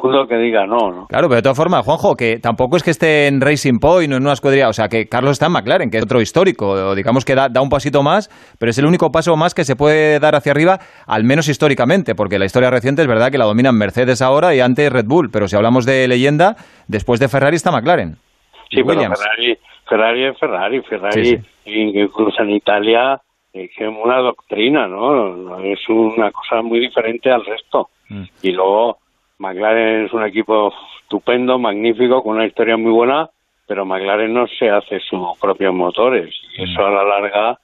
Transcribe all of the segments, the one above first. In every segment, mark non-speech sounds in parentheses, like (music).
segundo que diga no, ¿no? Claro, pero de todas formas, Juanjo, que tampoco es que esté en Racing Point o en una escudería, o sea, que Carlos está en McLaren, que es otro histórico, o digamos que da, da, un pasito más, pero es el único paso más que se puede dar hacia arriba, al menos históricamente, porque la historia reciente es verdad que la dominan Mercedes ahora y antes Red Bull, pero si hablamos de leyenda, después de Ferrari está McLaren. Sí, pero Ferrari, Ferrari es Ferrari, Ferrari sí, sí. incluso en Italia es una doctrina, ¿no? Es una cosa muy diferente al resto. Mm. Y luego McLaren es un equipo estupendo, magnífico, con una historia muy buena, pero McLaren no se hace sus propios motores. Y eso a la larga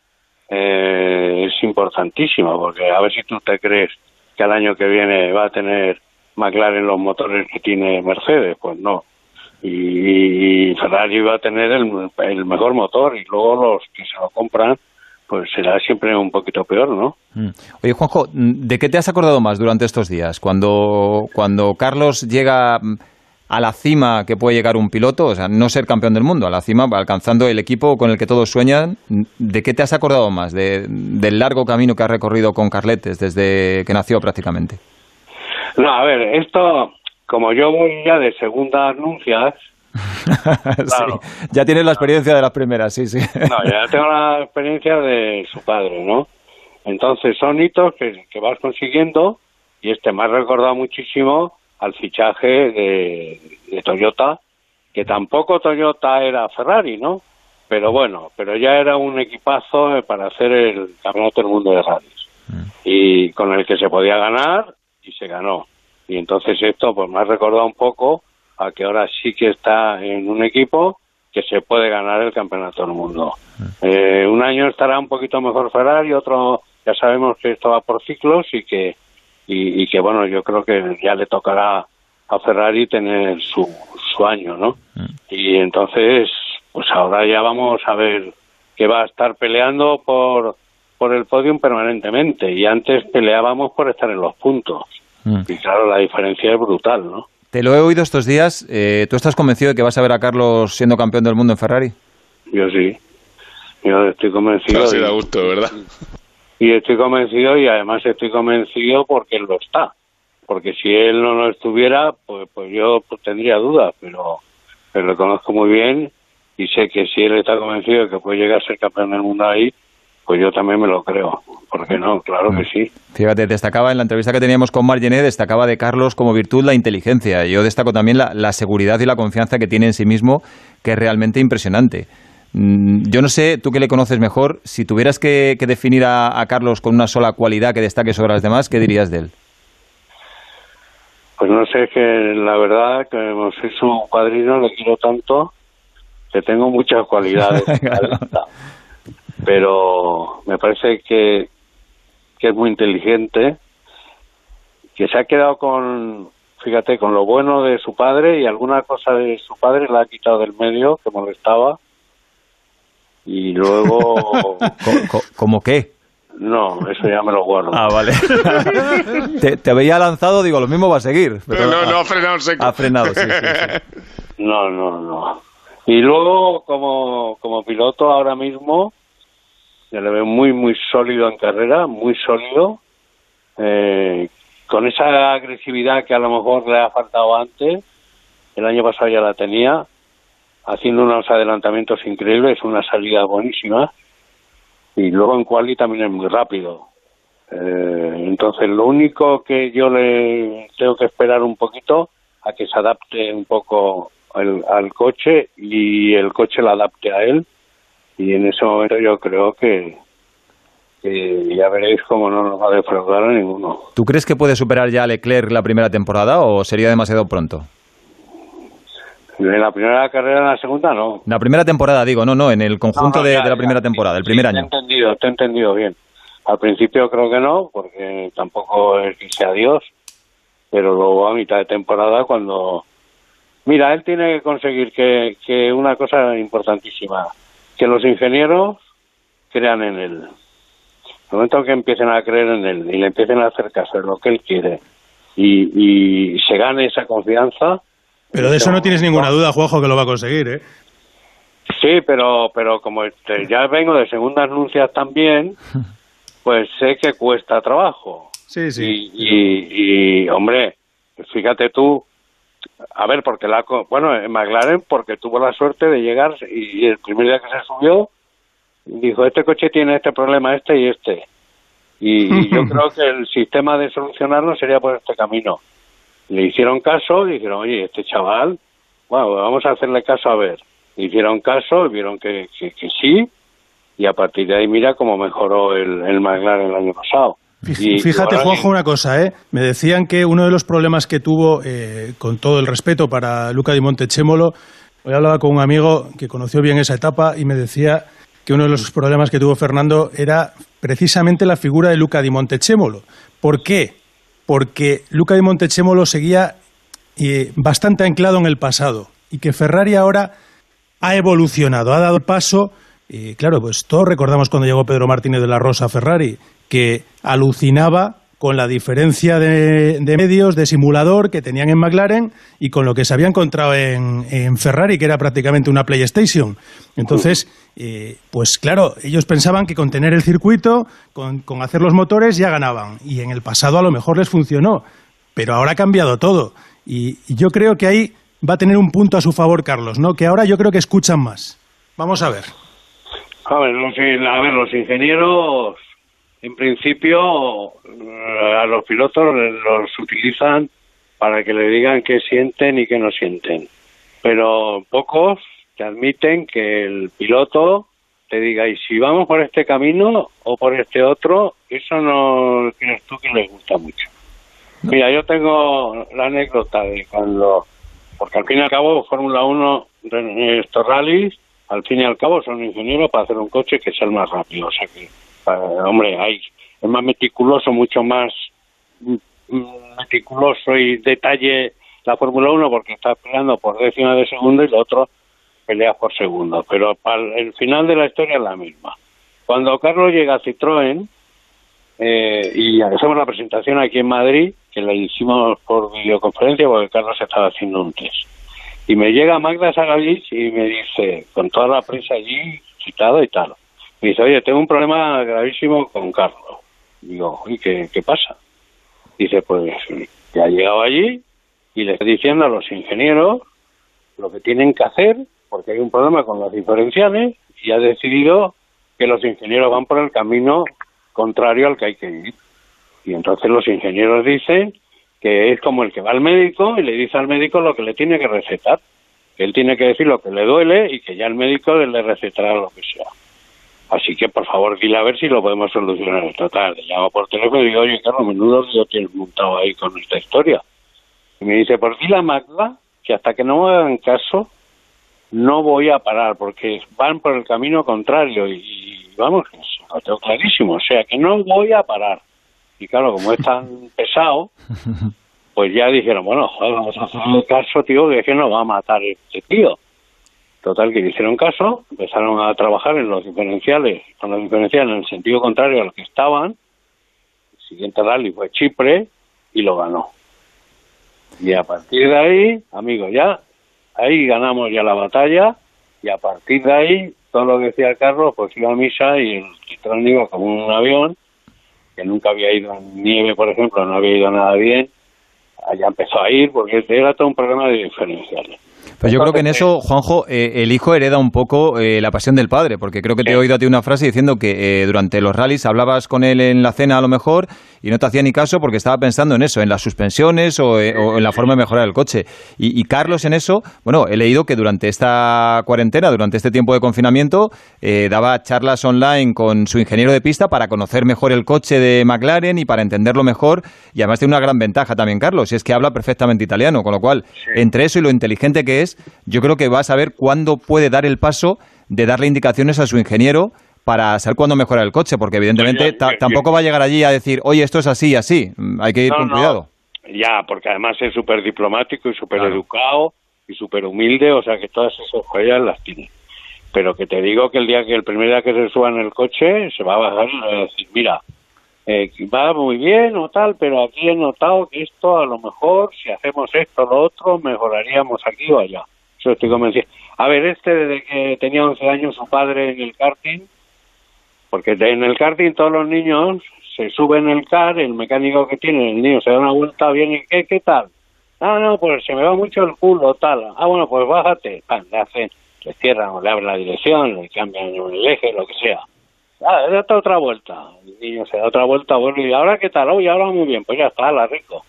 eh, es importantísimo, porque a ver si tú te crees que el año que viene va a tener McLaren los motores que tiene Mercedes, pues no. Y, y Ferrari va a tener el, el mejor motor y luego los que se lo compran pues será siempre un poquito peor, ¿no? Mm. Oye, Juanjo, ¿de qué te has acordado más durante estos días? Cuando, cuando Carlos llega a la cima que puede llegar un piloto, o sea, no ser campeón del mundo, a la cima, alcanzando el equipo con el que todos sueñan, ¿de qué te has acordado más? De, del largo camino que has recorrido con Carletes desde que nació prácticamente. No, a ver, esto, como yo voy ya de segunda anuncias, (laughs) claro. sí. Ya tienes la experiencia de las primeras, sí, sí. no, ya (laughs) tengo la experiencia de su padre, ¿no? Entonces son hitos que, que vas consiguiendo y este me ha recordado muchísimo al fichaje de, de, Toyota, que tampoco Toyota era Ferrari, ¿no? Pero bueno, pero ya era un equipazo para hacer el campeonato del mundo de rallies mm. y con el que se podía ganar y se ganó. Y entonces esto pues me ha recordado un poco a que ahora sí que está en un equipo que se puede ganar el campeonato del mundo. Eh, un año estará un poquito mejor Ferrari, otro ya sabemos que esto va por ciclos y que y, y, que bueno yo creo que ya le tocará a Ferrari tener su, su año, ¿no? Y entonces pues ahora ya vamos a ver que va a estar peleando por por el podium permanentemente y antes peleábamos por estar en los puntos. Y claro, la diferencia es brutal, ¿no? Te lo he oído estos días. Eh, ¿Tú estás convencido de que vas a ver a Carlos siendo campeón del mundo en Ferrari? Yo sí. Yo estoy convencido. Sí da gusto, ¿verdad? (laughs) Y estoy convencido y además estoy convencido porque él lo está. Porque si él no lo estuviera, pues, pues yo pues, tendría dudas, pero, pero lo conozco muy bien y sé que si él está convencido de que puede llegar a ser campeón del mundo ahí, pues yo también me lo creo. ¿Por qué no? Claro que sí. Fíjate, destacaba en la entrevista que teníamos con Margené, destacaba de Carlos como virtud la inteligencia. Yo destaco también la, la, seguridad y la confianza que tiene en sí mismo, que es realmente impresionante. Yo no sé, tú que le conoces mejor, si tuvieras que, que definir a, a, Carlos con una sola cualidad que destaque sobre las demás, ¿qué dirías de él? Pues no sé, que la verdad que soy su padrino, le quiero tanto, que tengo muchas cualidades. (laughs) pero me parece que, que es muy inteligente, que se ha quedado con, fíjate, con lo bueno de su padre y alguna cosa de su padre la ha quitado del medio que molestaba. Y luego... (laughs) ¿Cómo qué? No, eso ya me lo guardo. Ah, vale. (laughs) te, te, había lanzado, digo, lo mismo va a seguir. Pero no, no, ha frenado seco. Ha frenado, sí, sí, sí. No, no, no. Y luego, como, como piloto ahora mismo, se le ve muy, muy sólido en carrera, muy sólido, eh, con esa agresividad que a lo mejor le ha faltado antes, el año pasado ya la tenía, haciendo unos adelantamientos increíbles, una salida buenísima, y luego en quali también es muy rápido. Eh, entonces, lo único que yo le tengo que esperar un poquito a que se adapte un poco el, al coche y el coche la adapte a él y en ese momento yo creo que, que ya veréis cómo no nos va a defraudar a ninguno. ¿Tú crees que puede superar ya a Leclerc la primera temporada o sería demasiado pronto? En la primera carrera, en la segunda, no. La primera temporada, digo, no, no, en el conjunto no, no, ya, de, de, la primera ya, temporada, el primer sí, año. Te he entendido, te he entendido bien. Al principio creo que no, porque tampoco es que sea Dios, pero luego a mitad de temporada cuando... Mira, él tiene que conseguir que, que una cosa importantísima, que los ingenieros crean en él. En el momento que empiecen a creer en él y le empiecen a hacer caso en lo que él quiere y, y se gane esa confianza. Pero de eso no tienes ninguna duda, Juanjo, que lo va a conseguir, ¿eh? Sí, pero, pero como este, ya vengo de segundas anuncias también, (laughs) pues sé que cuesta trabajo. Sí, sí. Y, y, y hombre, fíjate tú a ver, porque la, bueno, en McLaren porque tuvo la suerte de llegar y el primer día que se subió dijo, este coche tiene este problema, este y este. Y, y yo (laughs) creo que el sistema de solucionarlo sería por este camino. Le hicieron caso y dijeron, oye, este chaval, bueno, vamos a hacerle caso a ver. Le hicieron caso y vieron que, que, que sí y a partir de ahí mira cómo mejoró el, el McLaren el año pasado. Fíjate, Juanjo, una cosa, ¿eh? Me decían que uno de los problemas que tuvo, eh, con todo el respeto para Luca di Montechémolo, hoy hablaba con un amigo que conoció bien esa etapa y me decía que uno de los problemas que tuvo Fernando era precisamente la figura de Luca di Montechémolo. ¿Por qué? Porque Luca di Montechémolo seguía eh, bastante anclado en el pasado y que Ferrari ahora ha evolucionado, ha dado paso. Y claro, pues todos recordamos cuando llegó Pedro Martínez de la Rosa a Ferrari, que alucinaba con la diferencia de, medios, de simulador que tenían en McLaren y con lo que se había encontrado en, Ferrari, que era prácticamente una PlayStation. Entonces, eh, pues claro, ellos pensaban que con tener el circuito, con, hacer los motores, ya ganaban. Y en el pasado a lo mejor les funcionó, pero ahora ha cambiado todo. Y, yo creo que ahí va a tener un punto a su favor, Carlos, ¿no? Que ahora yo creo que escuchan más. Vamos a ver. A ver, a ver, los ingenieros, en principio, eh, a los pilotos los utilizan para que le digan qué sienten y qué no sienten. Pero pocos te admiten que el piloto te diga, y si vamos por este camino o por este otro, eso no crees tú que les gusta mucho. Mira, yo tengo la anécdota de cuando, porque al fin y al cabo Fórmula 1, de estos rallies, al fin y al cabo son ingenieros para hacer un coche que sea el más rápido. O sea que, hombre, hay, es más meticuloso, mucho más mm, meticuloso y detalle la Fórmula 1 porque está peleando por décimas de segundo y lo otro pelea por segundo. Pero para el final de la historia es la misma. Cuando Carlos llega a Citroën, eh, y hacemos la presentación aquí en Madrid, que la hicimos por videoconferencia porque Carlos estaba haciendo un test. Y me llega Magda Sagavich y me dice, con toda la prensa allí, citado y tal, me dice, oye, tengo un problema gravísimo con Carlos. Digo, ¿y qué, qué pasa? Dice, pues ya ha llegado allí y le está diciendo a los ingenieros lo que tienen que hacer, porque hay un problema con los diferenciales, y ha decidido que los ingenieros van por el camino contrario al que hay que ir. Y entonces los ingenieros dicen que es como el que va al médico y le dice al médico lo que le tiene que recetar. Que él tiene que decir lo que le duele y que ya el médico le recetará lo que sea. Así que, por favor, dile a ver si lo podemos solucionar. Total, le llamo por teléfono y digo, oye, Carlos, menudo lío tienes montado ahí con esta historia. Y me dice, pues dile a Magda que hasta que no me hagan caso, no voy a parar, porque van por el camino contrario y, y vamos, lo tengo clarísimo, o sea que no voy a parar. Y claro, como es tan (laughs) pesado, pues ya dijeron, bueno, joder, vamos a hacerle caso, tío, que es que nos va a matar este tío. Total, que le hicieron caso, empezaron a trabajar en los diferenciales, con los diferenciales en el sentido contrario a lo que estaban. El siguiente rally fue Chipre y lo ganó. Y a partir de ahí, amigos, ya ahí ganamos ya la batalla y a partir de ahí todo lo que decía Carlos pues iba a misa y el Citroën iba como un avión que nunca había ido en nieve por ejemplo no había ido nada bien allá empezó a ir porque era todo un problema de diferenciales Pues yo creo que en eso, Juanjo, eh, el hijo hereda un poco eh, la pasión del padre, porque creo que te he oído a ti una frase diciendo que eh, durante los rallies hablabas con él en la cena a lo mejor y no te hacía ni caso porque estaba pensando en eso, en las suspensiones o, eh, o en la forma de mejorar el coche. Y, y Carlos en eso, bueno, he leído que durante esta cuarentena, durante este tiempo de confinamiento, eh, daba charlas online con su ingeniero de pista para conocer mejor el coche de McLaren y para entenderlo mejor. Y además tiene una gran ventaja también, Carlos, y es que habla perfectamente italiano, con lo cual, entre eso y lo inteligente que es, yo creo que va a saber cuándo puede dar el paso de darle indicaciones a su ingeniero para saber cuándo mejorar el coche, porque evidentemente ya, ya, tampoco va a llegar allí a decir, oye, esto es así y así. Hay que ir No, con no. cuidado. ya porque además es súper diplomático y súper Claro. educado y súper humilde o sea que todas esas joyas las tiene pero que te digo que el día que el primer día que se suba en el coche se va a bajar y le va a decir mira eh, va muy bien o tal, pero aquí he notado que esto a lo mejor, si hacemos esto o lo otro, mejoraríamos aquí o allá. Eso estoy convencido. A ver, este desde que tenía 11 años su padre en el karting, porque en el karting todos los niños se suben en el car, el mecánico que tiene, el niño se da una vuelta bien y ¿qué, qué tal? Ah, no, pues se me va mucho el culo, tal. Ah, bueno, pues bájate. Pan, le hacen, le cierran o le abren la dirección, le cambian el eje, lo que sea. Ah, le da otra vuelta. El niño se da otra vuelta, bueno, y ahora qué tal, oye, ahora muy bien, pues ya está, la rico.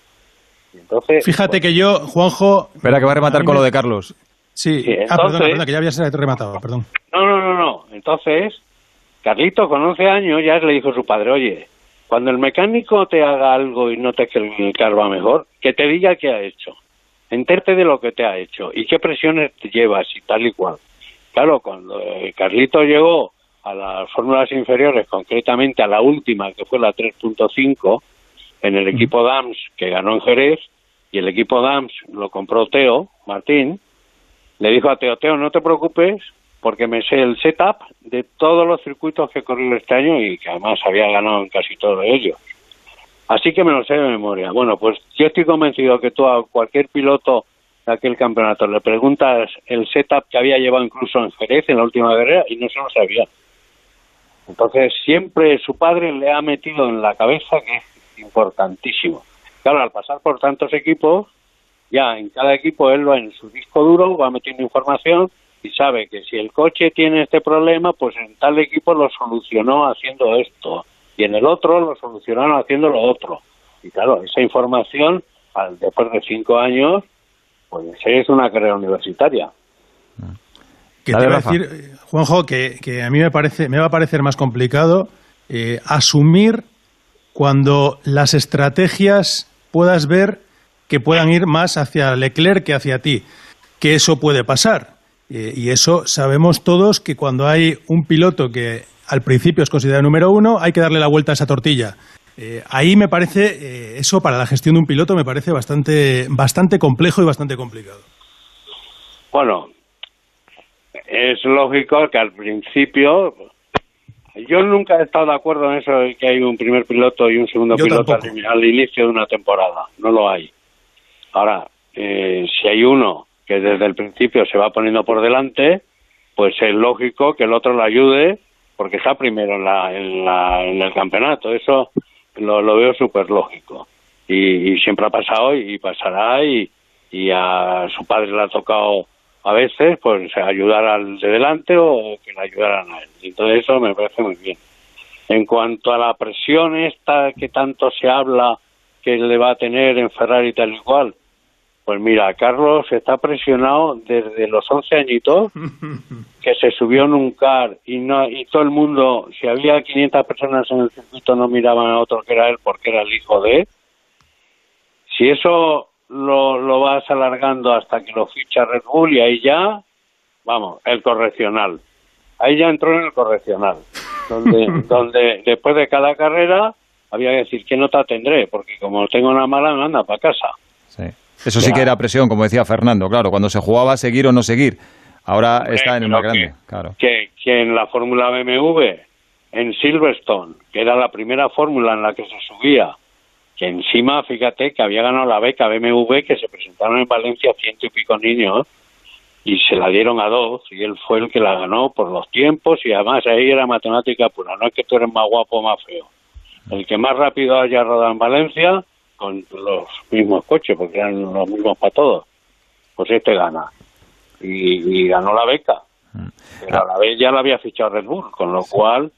Y entonces, Fíjate pues, que yo, Juanjo... Espera, que va a rematar con me- lo de Carlos. Sí, Sí, ah, perdona, perdona, que ya había rematado, perdón. No, no, no, no. Entonces, Carlito con 11 años ya le dijo a su padre, oye, cuando el mecánico te haga algo y no te que el carro va mejor, que te diga qué ha hecho. Enterte de lo que te ha hecho y qué presiones te llevas y tal y cual. Claro, cuando eh, Carlito llegó a las fórmulas inferiores, concretamente a la última, que fue la 3.5, en el equipo DAMS, que ganó en Jerez, y el equipo DAMS lo compró Teo Martín, le dijo a Teo, Teo, no te preocupes, porque me sé el setup de todos los circuitos que he corrido este año y que además había ganado en casi todos ellos. Así que me lo sé de memoria. Bueno, pues yo estoy convencido que tú a cualquier piloto de aquel campeonato le preguntas el setup que había llevado incluso en Jerez en la última carrera y no se lo sabía. Entonces siempre su padre le ha metido en la cabeza que es importantísimo. Claro, al pasar por tantos equipos, ya en cada equipo él va en su disco duro, va metiendo información y sabe que si el coche tiene este problema, pues en tal equipo lo solucionó haciendo esto y en el otro lo solucionaron haciendo lo otro. Y claro, esa información, al, después de cinco años, pues es una carrera universitaria. Que Dale, te iba a decir, Juanjo, que, que a mí me, parece, me va a parecer más complicado eh, asumir cuando las estrategias puedas ver que puedan ir más hacia Leclerc que hacia ti. Que eso puede pasar. Eh, y eso sabemos todos que cuando hay un piloto que al principio es considerado número uno, hay que darle la vuelta a esa tortilla. Eh, ahí me parece, eh, eso para la gestión de un piloto me parece bastante, bastante complejo y bastante complicado. Bueno, es lógico que al principio yo nunca he estado de acuerdo en eso de que hay un primer piloto y un segundo Yo piloto al, al inicio de una temporada. No lo hay. Ahora, eh, si hay uno que desde el principio se va poniendo por delante, pues es lógico que el otro lo ayude porque está primero en, la, en, la, en el campeonato. Eso lo, lo veo súper lógico. Y, y siempre ha pasado y pasará y, y a su padre le ha tocado a veces pues ayudar al de delante o que le ayudaran a él. Y todo eso me parece muy bien. En cuanto a la presión esta que tanto se habla que le va a tener en Ferrari tal y cual, pues mira, Carlos está presionado desde los 11 añitos (laughs) que se subió en un car y no y todo el mundo, si había 500 personas en el circuito no miraban a otro que era él porque era el hijo de él. Si eso lo, lo vas alargando hasta que lo ficha Red Bull y ahí ya, vamos, el correccional. Ahí ya entró en el correccional, donde, (laughs) donde después de cada carrera había que decir qué nota tendré, porque como tengo una mala, me anda para casa. Sí. Eso sí que era presión, como decía Fernando, claro, cuando se jugaba a seguir o no seguir. Ahora Hombre, está en pero una grande, que- claro. que, que en la fórmula BMW, en Silverstone, que era la primera fórmula en la que se subía, que encima, fíjate, que había ganado la beca BMW, que se presentaron en Valencia ciento y pico niños, y se la dieron a dos, y él fue el que la ganó por los tiempos, y además ahí era matemática pura, no es que tú eres más guapo o más feo. El que más rápido haya rodado en Valencia, con los mismos coches, porque eran los mismos para todos, pues este gana. Y, y ganó la beca. Pero a la vez ya la había fichado Red Bull, con lo cual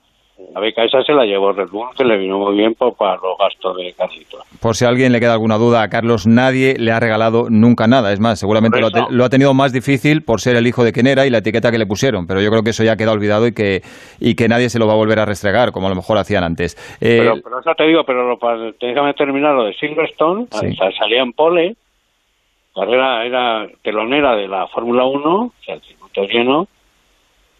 la beca esa se la llevó Red Bull, que le vino muy bien para los gastos de Carlitos. Por si a alguien le queda alguna duda, a Carlos nadie le ha regalado nunca nada. Es más, seguramente lo ha, lo tenido más difícil por ser el hijo de quien era y la etiqueta que le pusieron. Pero yo creo que eso ya queda olvidado y que, y que nadie se lo va a volver a restregar, como a lo mejor hacían antes. Eh, Pero, pero eso te digo, pero lo, para- déjame terminar lo de Silverstone, Sí. salía en pole, carrera era telonera de la Fórmula 1, o sea, el circuito lleno,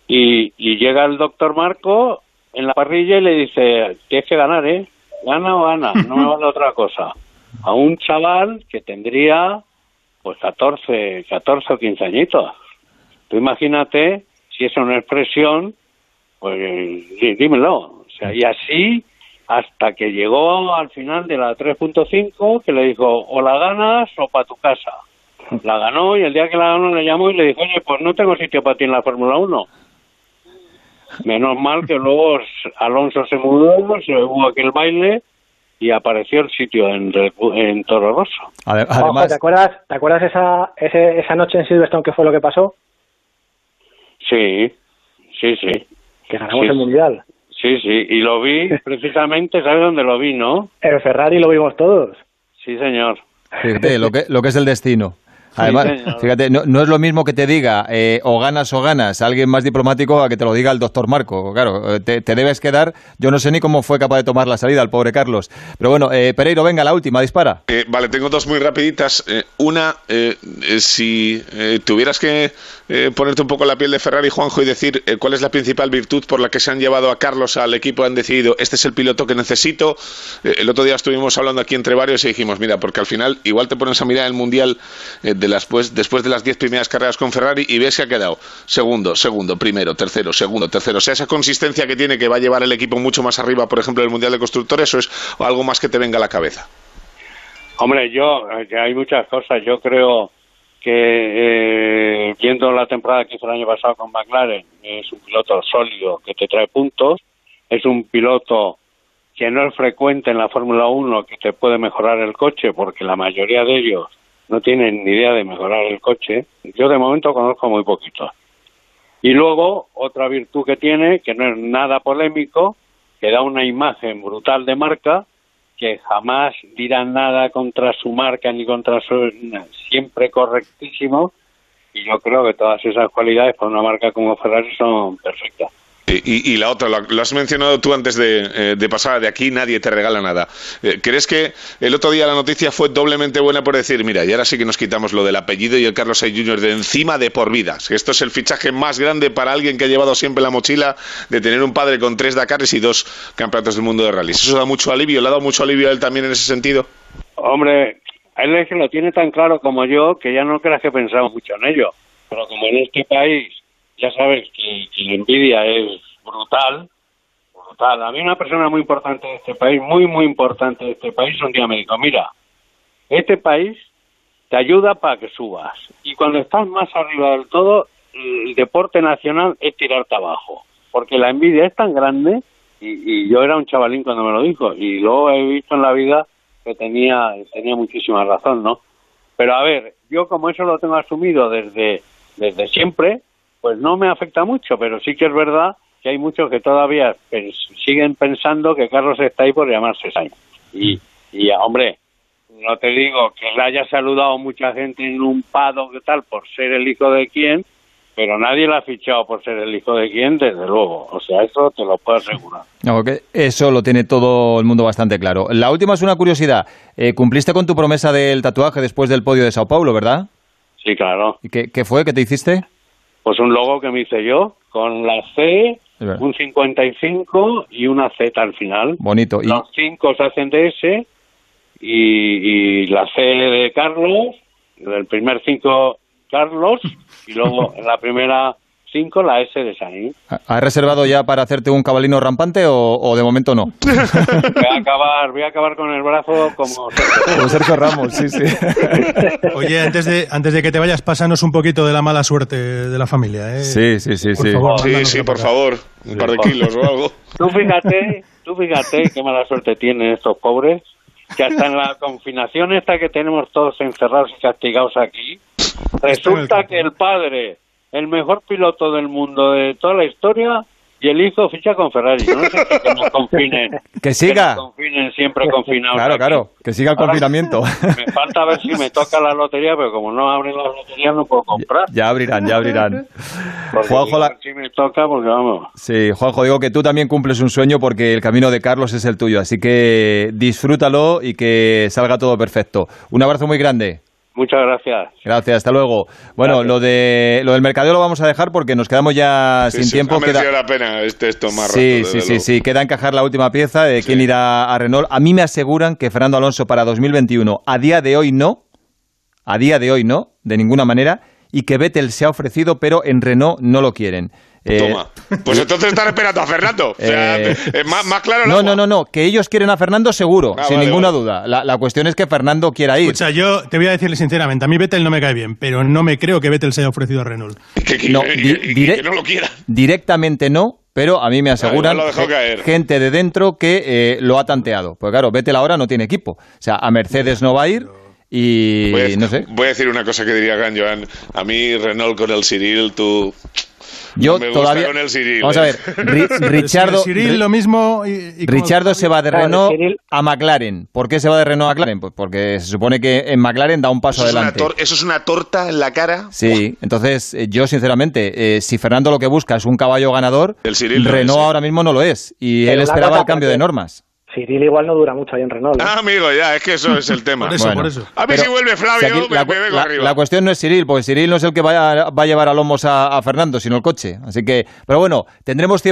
y, y llega el doctor Marco en la parrilla y le dice, tienes que ganar, ¿eh? Gana o gana, no me (laughs) vale otra cosa. A un chaval que tendría pues 14, 14 o 15 añitos. Tú imagínate si es una expresión, pues dí- dímelo. O sea, y así hasta que llegó al final de la 3.5 que le dijo o la ganas o para tu casa. La ganó y el día que la ganó le llamó y le dijo, oye, pues no tengo sitio para ti en la Fórmula 1. Menos mal que luego Alonso se mudó, se hubo aquel baile y apareció el sitio en, en Toro Rosso. Además, ¿te acuerdas, ¿te acuerdas esa, esa noche en Silverstone qué fue lo que pasó? Sí, sí, sí. Que ganamos el Mundial. Sí, sí, y lo vi (laughs) precisamente, ¿sabes dónde lo vi, no? En Ferrari lo vimos todos. Sí, señor. Fíjate, lo que, lo que es el destino. Además, fíjate, no, es lo mismo que te diga eh, o ganas o ganas alguien más diplomático a que te lo diga el doctor Marco. Claro, eh, te, debes quedar. Yo no sé ni cómo fue capaz de tomar la salida el pobre Carlos. Pero bueno, eh, Pereiro, venga, la última, dispara. vale, tengo dos muy rapiditas. una, si tuvieras que ponerte un poco la piel de Ferrari, Juanjo, y decir cuál es la principal virtud por la que se han llevado a Carlos al equipo, han decidido, este es el piloto que necesito. el otro día estuvimos hablando aquí entre varios y dijimos, mira, porque al final igual te pones a mirar el Mundial de pues, después de las diez primeras carreras con Ferrari y ves que ha quedado segundo, segundo, primero, tercero, segundo, tercero. O sea, esa consistencia que tiene que va a llevar el equipo mucho más arriba, por ejemplo, del Mundial de Constructores, o es algo más que te venga a la cabeza. Hombre, yo, hay muchas cosas. Yo creo que eh, viendo la temporada que hizo el año pasado con McLaren, es un piloto sólido que te trae puntos, es un piloto que no es frecuente en la Fórmula 1 que te puede mejorar el coche porque la mayoría de ellos no tienen ni idea de mejorar el coche. Yo de momento conozco muy poquito. Y luego, otra virtud que tiene, que no es nada polémico, que da una imagen brutal de marca, que jamás dirá nada contra su marca ni contra su... siempre correctísimo, y yo creo que todas esas cualidades para una marca como Ferrari son perfectas. Y, la otra, lo, has mencionado tú antes de, eh, pasar de aquí, nadie te regala nada. Eh, ¿Crees que el otro día la noticia fue doblemente buena por decir, mira, y ahora sí que nos quitamos lo del apellido y el Carlos Sainz Jr. de encima de por vidas? Esto es el fichaje más grande para alguien que ha llevado siempre la mochila de tener un padre con tres Dakares y dos campeonatos del mundo de rallies. ¿Eso da mucho alivio? ¿Le ha dado mucho alivio a él también en ese sentido? Hombre, él es que lo tiene tan claro como yo que ya no creas que pensamos mucho en ello. Pero como en este país ya sabes que, la envidia es brutal, brutal. A mí una persona muy importante de este país, muy, muy importante de este país, un día me dijo, mira, este país te ayuda para que subas. Y cuando estás más arriba del todo, el deporte nacional es tirarte abajo. Porque la envidia es tan grande, y, y yo era un chavalín cuando me lo dijo, y luego he visto en la vida que tenía, tenía muchísima razón, ¿no? Pero a ver, yo como eso lo tengo asumido desde, desde siempre, pues no me afecta mucho, pero sí que es verdad que hay muchos que todavía siguen pensando que Carlos está ahí por llamarse Sainz. Y, y, hombre, no te digo que le haya saludado mucha gente en un pado que tal por ser el hijo de quién, pero nadie le ha fichado por ser el hijo de quién, desde luego. O sea, eso te lo puedo asegurar. No, eso lo tiene todo el mundo bastante claro. La última es una curiosidad. Eh, ¿Cumpliste con tu promesa del tatuaje después del podio de Sao Paulo, verdad? Sí, claro. ¿Y qué, qué fue? ¿Qué te hiciste? Pues un logo que me hice yo, con la C, un 55 y una Z al final. Bonito. Los cinco se hacen de S y, y la C de Carlos, el primer cinco Carlos y luego en la primera 5 la S de Sainz. ¿Has reservado ya para hacerte un cabalino rampante o, de momento no? Voy a acabar, voy a acabar con el brazo como Sergio, (laughs) como Sergio Ramos, sí, sí. (laughs) Oye, antes de, antes de que te vayas, pásanos un poquito de la mala suerte de la familia. ¿eh? Sí, sí, sí. sí. sí, sí, por favor. Un par de kilos o algo. (laughs) Tú fíjate, tú fíjate qué mala suerte tienen estos pobres, que hasta en la confinación esta que tenemos todos encerrados y castigados aquí, resulta que el padre el mejor piloto del mundo de toda la historia y el hijo ficha con Ferrari. no sé si que nos (laughs) confinen. Que siga. Que confinen siempre confinados. Claro, claro, que siga el confinamiento. Me falta ver si me (laughs) toca la lotería, pero como no abren las loterías no puedo comprar. Ya abrirán, ya abrirán. (laughs) Juanjo, si me toca porque vamos. Sí, Juanjo, digo que tú también cumples un sueño porque el camino de Carlos es el tuyo, así que disfrútalo y que salga todo perfecto. Un abrazo muy grande. Muchas gracias. Gracias, hasta luego. Bueno, lo de lo del mercadeo lo vamos a dejar porque nos quedamos ya sin tiempo. Ha queda... la pena este esto más Sí, sí, sí, sí, queda encajar la última pieza de quién irá a Renault. A mí me aseguran que Fernando Alonso para 2021, a día de hoy no, a día de hoy no, de ninguna manera, y que Vettel se ha ofrecido, pero en Renault no lo quieren. Eh, Toma. Pues entonces están esperando a Fernando. Eh, más, claro no, no, no, no, que ellos quieren a Fernando seguro, ah, sin ninguna duda. La, cuestión es que Fernando quiera ir. Escucha, yo te voy a decirle sinceramente, a mí Vettel no me cae bien, pero no me creo que Vettel se haya ofrecido a Renault. Que, no, no lo quiera. Directamente no, pero a mí me aseguran gente de dentro que eh, lo ha tanteado. Pues claro, Vettel ahora no tiene equipo. O sea, a Mercedes no va a ir y Voy a, no sé. voy a decir una cosa que diría Gan Joan. A mí, Renault con el Cyril, tú. Yo me gusta todavía. con el Cyril, Vamos eh. a ver, Ri- (laughs) Richardo. Cyril, lo mismo. Y, Richardo se va de Renault a McLaren. ¿Por qué se va de Renault a McLaren? Pues porque se supone que en McLaren da un paso Eso adelante. eso es una torta en la cara. Sí, entonces eh, yo sinceramente, eh, si Fernando lo que busca es un caballo ganador, El Cyril Renault ¿eh? ahora mismo no lo es. Y Pero él esperaba el cambio de normas. Cyril igual no dura mucho ahí en Renault. ¿eh? Ah, amigo, ya, es que eso es el tema. Por eso, Bueno. por eso. A ver Pero si vuelve si Flavio, aquí la, me vengo la- arriba. la cuestión no es Cyril, porque Cyril no es el que vaya- va a llevar a lomos a, a Fernando, sino el coche. Así que, pero bueno, tendremos tiempo.